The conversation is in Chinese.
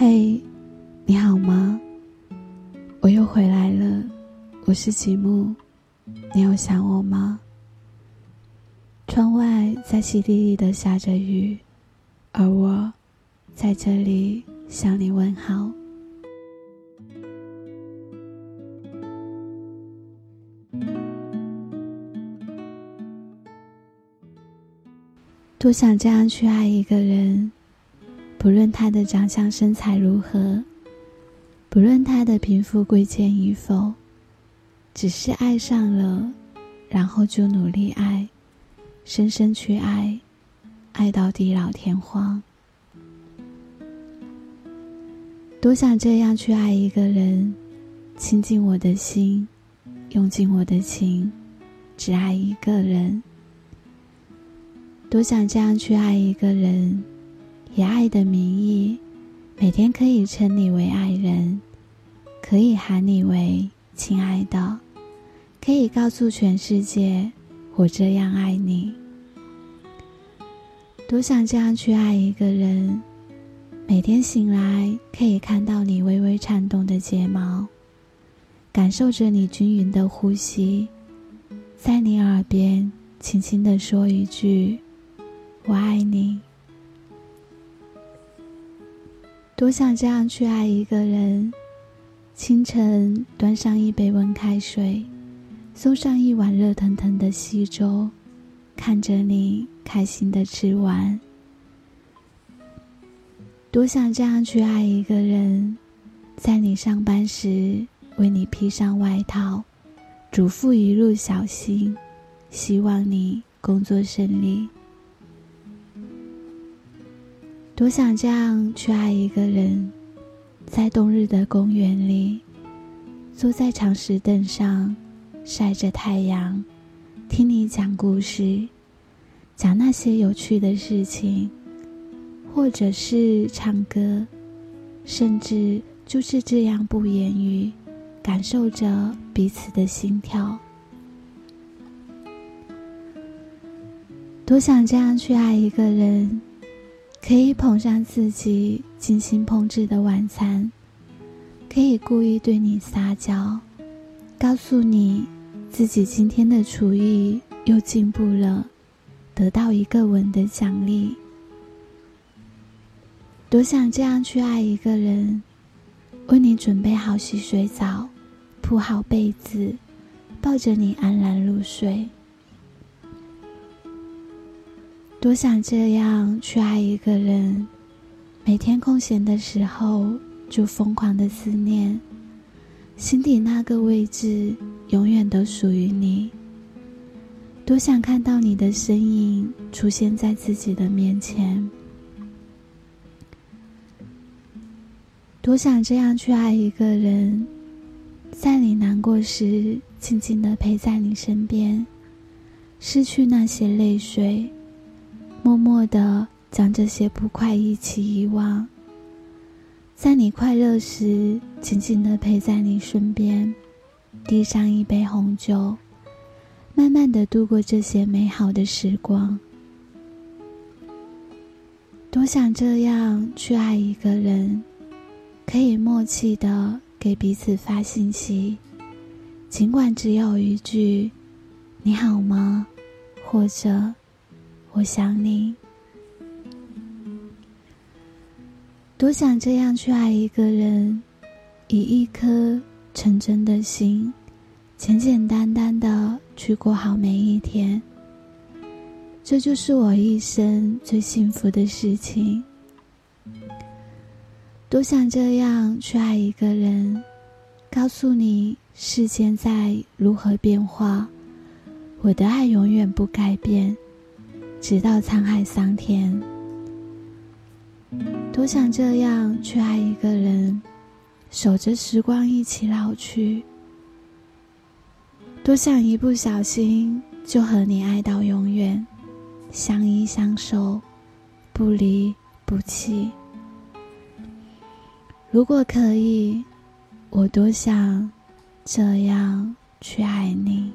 嘿，你好吗？我又回来了，我是吉木，你有想我吗？窗外在淅沥沥的下着雨，而我在这里向你问好。多想这样去爱一个人，不论他的长相身材如何，不论他的贫富贵贱与否，只是爱上了，然后就努力爱，深深去爱，爱到地老天荒。多想这样去爱一个人，倾尽我的心，用尽我的情，只爱一个人。多想这样去爱一个人，以爱的名义，每天可以称你为爱人，可以喊你为亲爱的，可以告诉全世界我这样爱你。多想这样去爱一个人，每天醒来可以看到你微微颤动的睫毛，感受着你均匀的呼吸，在你耳边轻轻的说一句。我爱你，多想这样去爱一个人。清晨端上一杯温开水，送上一碗热腾腾的稀粥，看着你开心的吃完。多想这样去爱一个人，在你上班时为你披上外套，嘱咐一路小心，希望你工作顺利。多想这样去爱一个人，在冬日的公园里，坐在长石凳上，晒着太阳，听你讲故事，讲那些有趣的事情，或者是唱歌，甚至就是这样不言语，感受着彼此的心跳。多想这样去爱一个人。可以捧上自己精心烹制的晚餐，可以故意对你撒娇，告诉你自己今天的厨艺又进步了，得到一个吻的奖励。多想这样去爱一个人，为你准备好洗水澡，铺好被子，抱着你安然入睡。多想这样去爱一个人，每天空闲的时候就疯狂的思念，心底那个位置永远都属于你。多想看到你的身影出现在自己的面前，多想这样去爱一个人，在你难过时静静的陪在你身边，失去那些泪水。默默的将这些不快一起遗忘，在你快乐时，静静的陪在你身边，递上一杯红酒，慢慢的度过这些美好的时光。多想这样去爱一个人，可以默契的给彼此发信息，尽管只有一句“你好吗”，或者。我想你，多想这样去爱一个人，以一颗纯真的心，简简单单的去过好每一天。这就是我一生最幸福的事情。多想这样去爱一个人，告诉你世间在如何变化，我的爱永远不改变。直到沧海桑田，多想这样去爱一个人，守着时光一起老去。多想一不小心就和你爱到永远，相依相守，不离不弃。如果可以，我多想这样去爱你。